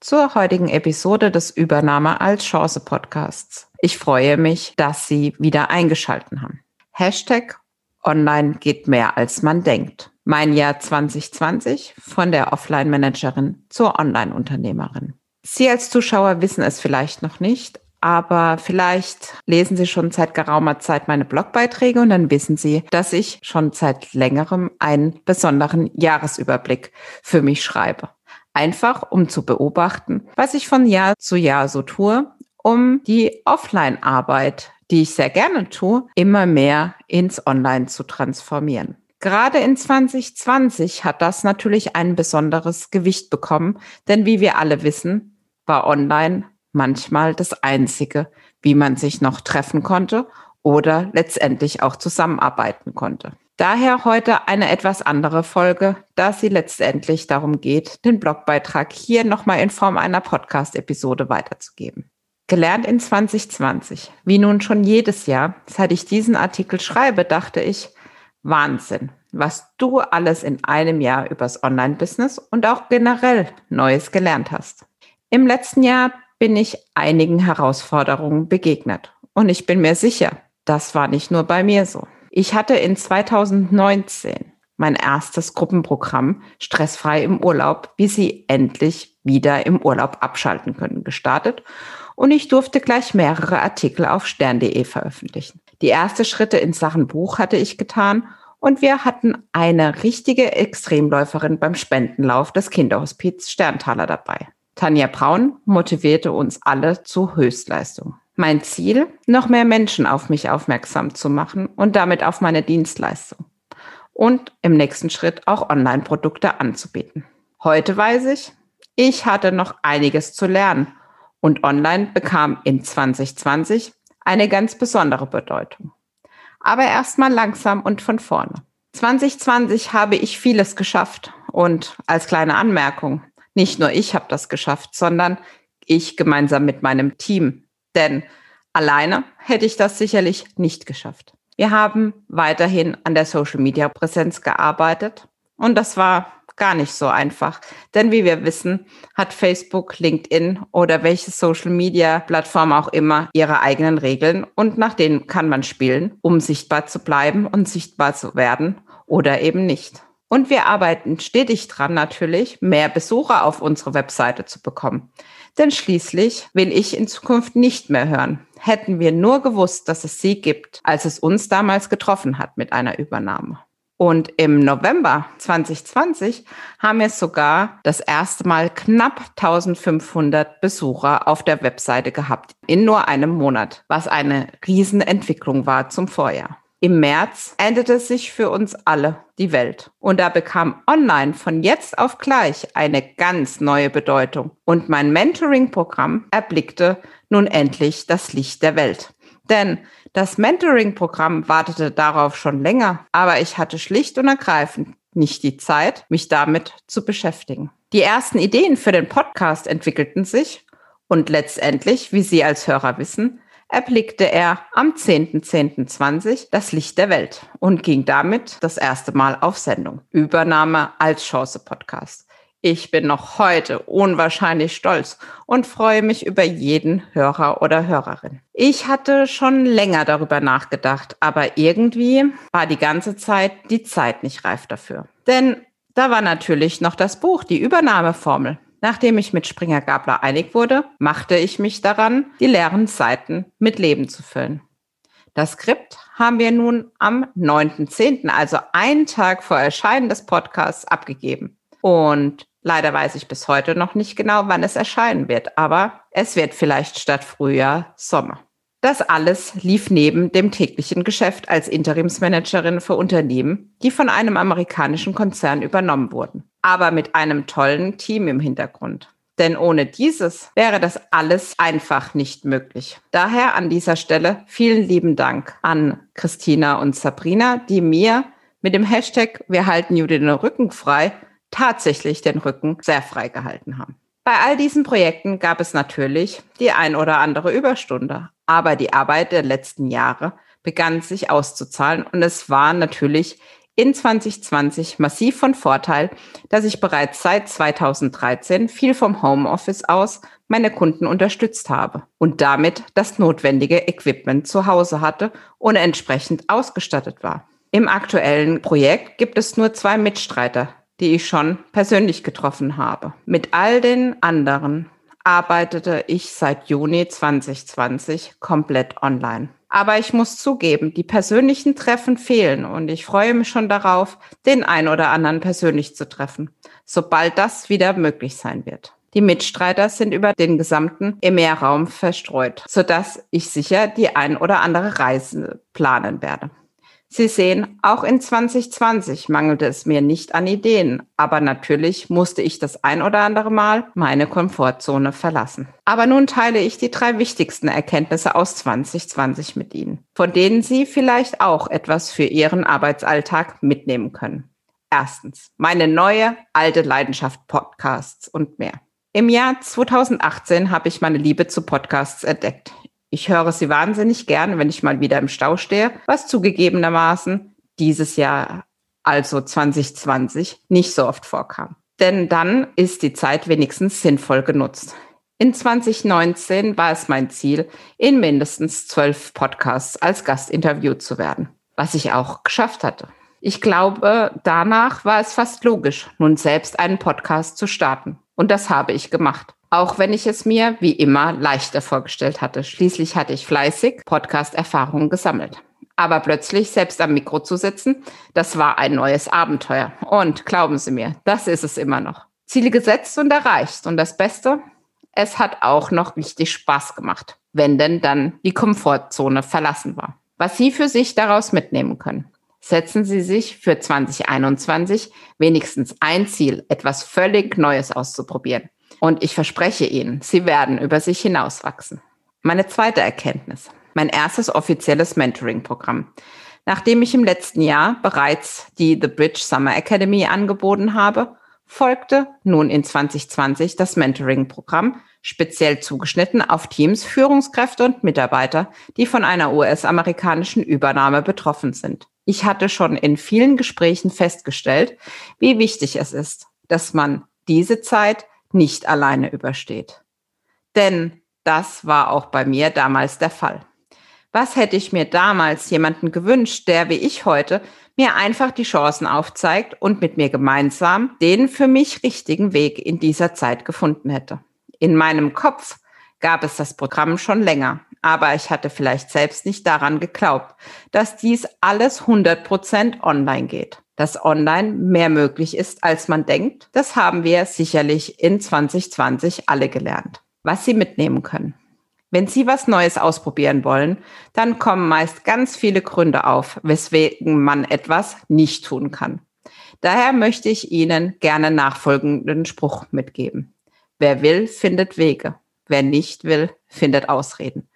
zur heutigen Episode des Übernahme als Chance Podcasts. Ich freue mich, dass Sie wieder eingeschalten haben. Hashtag Online geht mehr als man denkt. Mein Jahr 2020 von der Offline-Managerin zur Online-Unternehmerin. Sie als Zuschauer wissen es vielleicht noch nicht, aber vielleicht lesen Sie schon seit geraumer Zeit meine Blogbeiträge und dann wissen Sie, dass ich schon seit längerem einen besonderen Jahresüberblick für mich schreibe. Einfach um zu beobachten, was ich von Jahr zu Jahr so tue, um die Offline-Arbeit, die ich sehr gerne tue, immer mehr ins Online zu transformieren. Gerade in 2020 hat das natürlich ein besonderes Gewicht bekommen, denn wie wir alle wissen, war Online manchmal das Einzige, wie man sich noch treffen konnte oder letztendlich auch zusammenarbeiten konnte. Daher heute eine etwas andere Folge, da sie letztendlich darum geht, den Blogbeitrag hier nochmal in Form einer Podcast-Episode weiterzugeben. Gelernt in 2020, wie nun schon jedes Jahr, seit ich diesen Artikel schreibe, dachte ich, Wahnsinn, was du alles in einem Jahr übers Online-Business und auch generell Neues gelernt hast. Im letzten Jahr bin ich einigen Herausforderungen begegnet und ich bin mir sicher, das war nicht nur bei mir so. Ich hatte in 2019 mein erstes Gruppenprogramm Stressfrei im Urlaub, wie Sie endlich wieder im Urlaub abschalten können, gestartet. Und ich durfte gleich mehrere Artikel auf stern.de veröffentlichen. Die ersten Schritte in Sachen Buch hatte ich getan und wir hatten eine richtige Extremläuferin beim Spendenlauf des Kinderhospiz Sterntaler dabei. Tanja Braun motivierte uns alle zu Höchstleistung. Mein Ziel, noch mehr Menschen auf mich aufmerksam zu machen und damit auf meine Dienstleistung. Und im nächsten Schritt auch Online-Produkte anzubieten. Heute weiß ich, ich hatte noch einiges zu lernen und Online bekam in 2020 eine ganz besondere Bedeutung. Aber erstmal langsam und von vorne. 2020 habe ich vieles geschafft und als kleine Anmerkung, nicht nur ich habe das geschafft, sondern ich gemeinsam mit meinem Team. Denn alleine hätte ich das sicherlich nicht geschafft. Wir haben weiterhin an der Social-Media-Präsenz gearbeitet und das war gar nicht so einfach. Denn wie wir wissen, hat Facebook, LinkedIn oder welche Social-Media-Plattform auch immer ihre eigenen Regeln und nach denen kann man spielen, um sichtbar zu bleiben und sichtbar zu werden oder eben nicht. Und wir arbeiten stetig dran natürlich, mehr Besucher auf unsere Webseite zu bekommen. Denn schließlich will ich in Zukunft nicht mehr hören. Hätten wir nur gewusst, dass es sie gibt, als es uns damals getroffen hat mit einer Übernahme. Und im November 2020 haben wir sogar das erste Mal knapp 1500 Besucher auf der Webseite gehabt in nur einem Monat, was eine Riesenentwicklung war zum Vorjahr. Im März änderte sich für uns alle die Welt. Und da bekam Online von jetzt auf gleich eine ganz neue Bedeutung. Und mein Mentoring-Programm erblickte nun endlich das Licht der Welt. Denn das Mentoring-Programm wartete darauf schon länger, aber ich hatte schlicht und ergreifend nicht die Zeit, mich damit zu beschäftigen. Die ersten Ideen für den Podcast entwickelten sich und letztendlich, wie Sie als Hörer wissen, erblickte er am 10.10.20 das Licht der Welt und ging damit das erste Mal auf Sendung. Übernahme als Chance Podcast. Ich bin noch heute unwahrscheinlich stolz und freue mich über jeden Hörer oder Hörerin. Ich hatte schon länger darüber nachgedacht, aber irgendwie war die ganze Zeit die Zeit nicht reif dafür. Denn da war natürlich noch das Buch, die Übernahmeformel. Nachdem ich mit Springer Gabler einig wurde, machte ich mich daran, die leeren Seiten mit Leben zu füllen. Das Skript haben wir nun am 9.10., also einen Tag vor Erscheinen des Podcasts, abgegeben. Und leider weiß ich bis heute noch nicht genau, wann es erscheinen wird, aber es wird vielleicht statt Frühjahr Sommer. Das alles lief neben dem täglichen Geschäft als Interimsmanagerin für Unternehmen, die von einem amerikanischen Konzern übernommen wurden. Aber mit einem tollen Team im Hintergrund. Denn ohne dieses wäre das alles einfach nicht möglich. Daher an dieser Stelle vielen lieben Dank an Christina und Sabrina, die mir mit dem Hashtag Wir halten Judith den Rücken frei tatsächlich den Rücken sehr frei gehalten haben. Bei all diesen Projekten gab es natürlich die ein oder andere Überstunde, aber die Arbeit der letzten Jahre begann sich auszuzahlen und es war natürlich in 2020 massiv von Vorteil, dass ich bereits seit 2013 viel vom Homeoffice aus meine Kunden unterstützt habe und damit das notwendige Equipment zu Hause hatte und entsprechend ausgestattet war. Im aktuellen Projekt gibt es nur zwei Mitstreiter, die ich schon persönlich getroffen habe. Mit all den anderen arbeitete ich seit Juni 2020 komplett online. Aber ich muss zugeben, die persönlichen Treffen fehlen und ich freue mich schon darauf, den ein oder anderen persönlich zu treffen, sobald das wieder möglich sein wird. Die Mitstreiter sind über den gesamten EMEA-Raum verstreut, sodass ich sicher die ein oder andere Reise planen werde. Sie sehen, auch in 2020 mangelte es mir nicht an Ideen, aber natürlich musste ich das ein oder andere Mal meine Komfortzone verlassen. Aber nun teile ich die drei wichtigsten Erkenntnisse aus 2020 mit Ihnen, von denen Sie vielleicht auch etwas für Ihren Arbeitsalltag mitnehmen können. Erstens, meine neue alte Leidenschaft Podcasts und mehr. Im Jahr 2018 habe ich meine Liebe zu Podcasts entdeckt. Ich höre sie wahnsinnig gern, wenn ich mal wieder im Stau stehe, was zugegebenermaßen dieses Jahr, also 2020, nicht so oft vorkam. Denn dann ist die Zeit wenigstens sinnvoll genutzt. In 2019 war es mein Ziel, in mindestens zwölf Podcasts als Gast interviewt zu werden, was ich auch geschafft hatte. Ich glaube, danach war es fast logisch, nun selbst einen Podcast zu starten. Und das habe ich gemacht. Auch wenn ich es mir wie immer leichter vorgestellt hatte. Schließlich hatte ich fleißig Podcast-Erfahrungen gesammelt. Aber plötzlich selbst am Mikro zu sitzen, das war ein neues Abenteuer. Und glauben Sie mir, das ist es immer noch. Ziele gesetzt und erreicht. Und das Beste, es hat auch noch richtig Spaß gemacht, wenn denn dann die Komfortzone verlassen war. Was Sie für sich daraus mitnehmen können. Setzen Sie sich für 2021 wenigstens ein Ziel, etwas völlig Neues auszuprobieren. Und ich verspreche Ihnen, Sie werden über sich hinauswachsen. Meine zweite Erkenntnis. Mein erstes offizielles Mentoring-Programm. Nachdem ich im letzten Jahr bereits die The Bridge Summer Academy angeboten habe, folgte nun in 2020 das Mentoring-Programm, speziell zugeschnitten auf Teams, Führungskräfte und Mitarbeiter, die von einer US-amerikanischen Übernahme betroffen sind. Ich hatte schon in vielen Gesprächen festgestellt, wie wichtig es ist, dass man diese Zeit nicht alleine übersteht. Denn das war auch bei mir damals der Fall. Was hätte ich mir damals jemanden gewünscht, der wie ich heute mir einfach die Chancen aufzeigt und mit mir gemeinsam den für mich richtigen Weg in dieser Zeit gefunden hätte? In meinem Kopf gab es das Programm schon länger, aber ich hatte vielleicht selbst nicht daran geglaubt, dass dies alles 100 Prozent online geht dass online mehr möglich ist, als man denkt. Das haben wir sicherlich in 2020 alle gelernt. Was Sie mitnehmen können. Wenn Sie was Neues ausprobieren wollen, dann kommen meist ganz viele Gründe auf, weswegen man etwas nicht tun kann. Daher möchte ich Ihnen gerne nachfolgenden Spruch mitgeben. Wer will, findet Wege. Wer nicht will, findet Ausreden.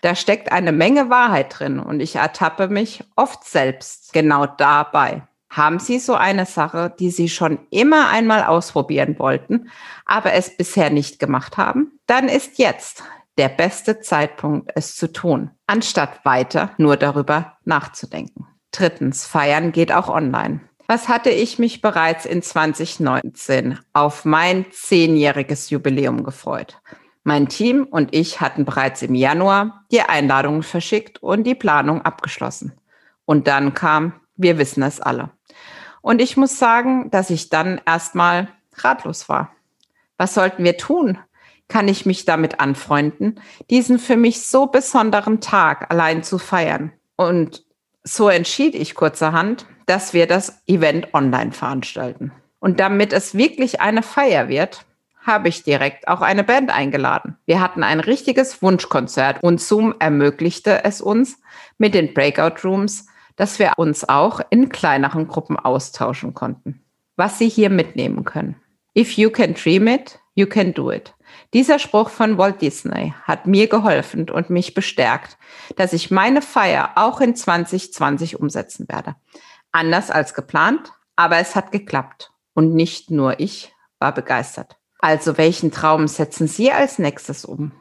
Da steckt eine Menge Wahrheit drin und ich ertappe mich oft selbst genau dabei. Haben Sie so eine Sache, die Sie schon immer einmal ausprobieren wollten, aber es bisher nicht gemacht haben? Dann ist jetzt der beste Zeitpunkt, es zu tun, anstatt weiter nur darüber nachzudenken. Drittens, feiern geht auch online. Was hatte ich mich bereits in 2019 auf mein zehnjähriges Jubiläum gefreut? Mein Team und ich hatten bereits im Januar die Einladungen verschickt und die Planung abgeschlossen. Und dann kam, wir wissen es alle, und ich muss sagen, dass ich dann erstmal ratlos war. Was sollten wir tun? Kann ich mich damit anfreunden, diesen für mich so besonderen Tag allein zu feiern? Und so entschied ich kurzerhand, dass wir das Event online veranstalten. Und damit es wirklich eine Feier wird, habe ich direkt auch eine Band eingeladen. Wir hatten ein richtiges Wunschkonzert und Zoom ermöglichte es uns, mit den Breakout Rooms dass wir uns auch in kleineren Gruppen austauschen konnten. Was Sie hier mitnehmen können. If you can dream it, You can do it. Dieser Spruch von Walt Disney hat mir geholfen und mich bestärkt, dass ich meine Feier auch in 2020 umsetzen werde. Anders als geplant, aber es hat geklappt. Und nicht nur ich war begeistert. Also welchen Traum setzen Sie als nächstes um?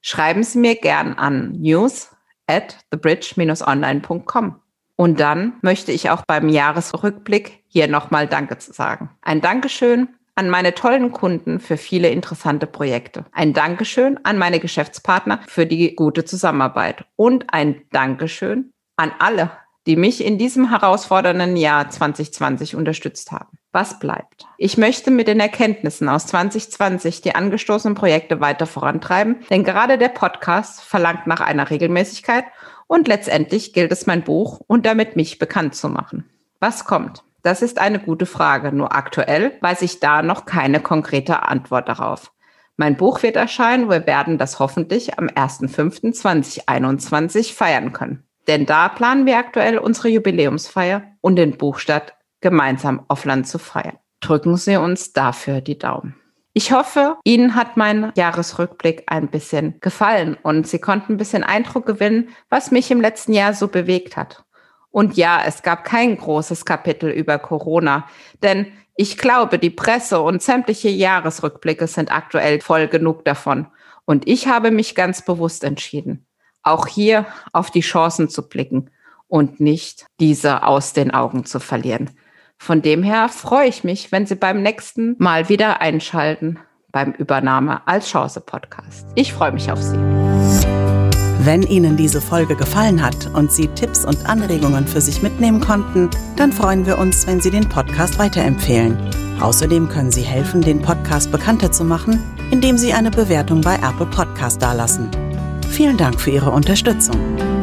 Schreiben Sie mir gern an news at thebridge-online.com. Und dann möchte ich auch beim Jahresrückblick hier nochmal Danke zu sagen. Ein Dankeschön an meine tollen Kunden für viele interessante Projekte. Ein Dankeschön an meine Geschäftspartner für die gute Zusammenarbeit. Und ein Dankeschön an alle, die mich in diesem herausfordernden Jahr 2020 unterstützt haben. Was bleibt? Ich möchte mit den Erkenntnissen aus 2020 die angestoßenen Projekte weiter vorantreiben, denn gerade der Podcast verlangt nach einer Regelmäßigkeit und letztendlich gilt es, mein Buch und damit mich bekannt zu machen. Was kommt? Das ist eine gute Frage, nur aktuell weiß ich da noch keine konkrete Antwort darauf. Mein Buch wird erscheinen, wir werden das hoffentlich am 1.5.2021 feiern können. Denn da planen wir aktuell unsere Jubiläumsfeier und den Buchstadt gemeinsam Land zu feiern. Drücken Sie uns dafür die Daumen. Ich hoffe, Ihnen hat mein Jahresrückblick ein bisschen gefallen und Sie konnten ein bisschen Eindruck gewinnen, was mich im letzten Jahr so bewegt hat. Und ja, es gab kein großes Kapitel über Corona, denn ich glaube, die Presse und sämtliche Jahresrückblicke sind aktuell voll genug davon. Und ich habe mich ganz bewusst entschieden, auch hier auf die Chancen zu blicken und nicht diese aus den Augen zu verlieren. Von dem her freue ich mich, wenn Sie beim nächsten Mal wieder einschalten beim Übernahme als Chance Podcast. Ich freue mich auf Sie. Wenn Ihnen diese Folge gefallen hat und Sie Tipps und Anregungen für sich mitnehmen konnten, dann freuen wir uns, wenn Sie den Podcast weiterempfehlen. Außerdem können Sie helfen, den Podcast bekannter zu machen, indem Sie eine Bewertung bei Apple Podcast dalassen. Vielen Dank für Ihre Unterstützung.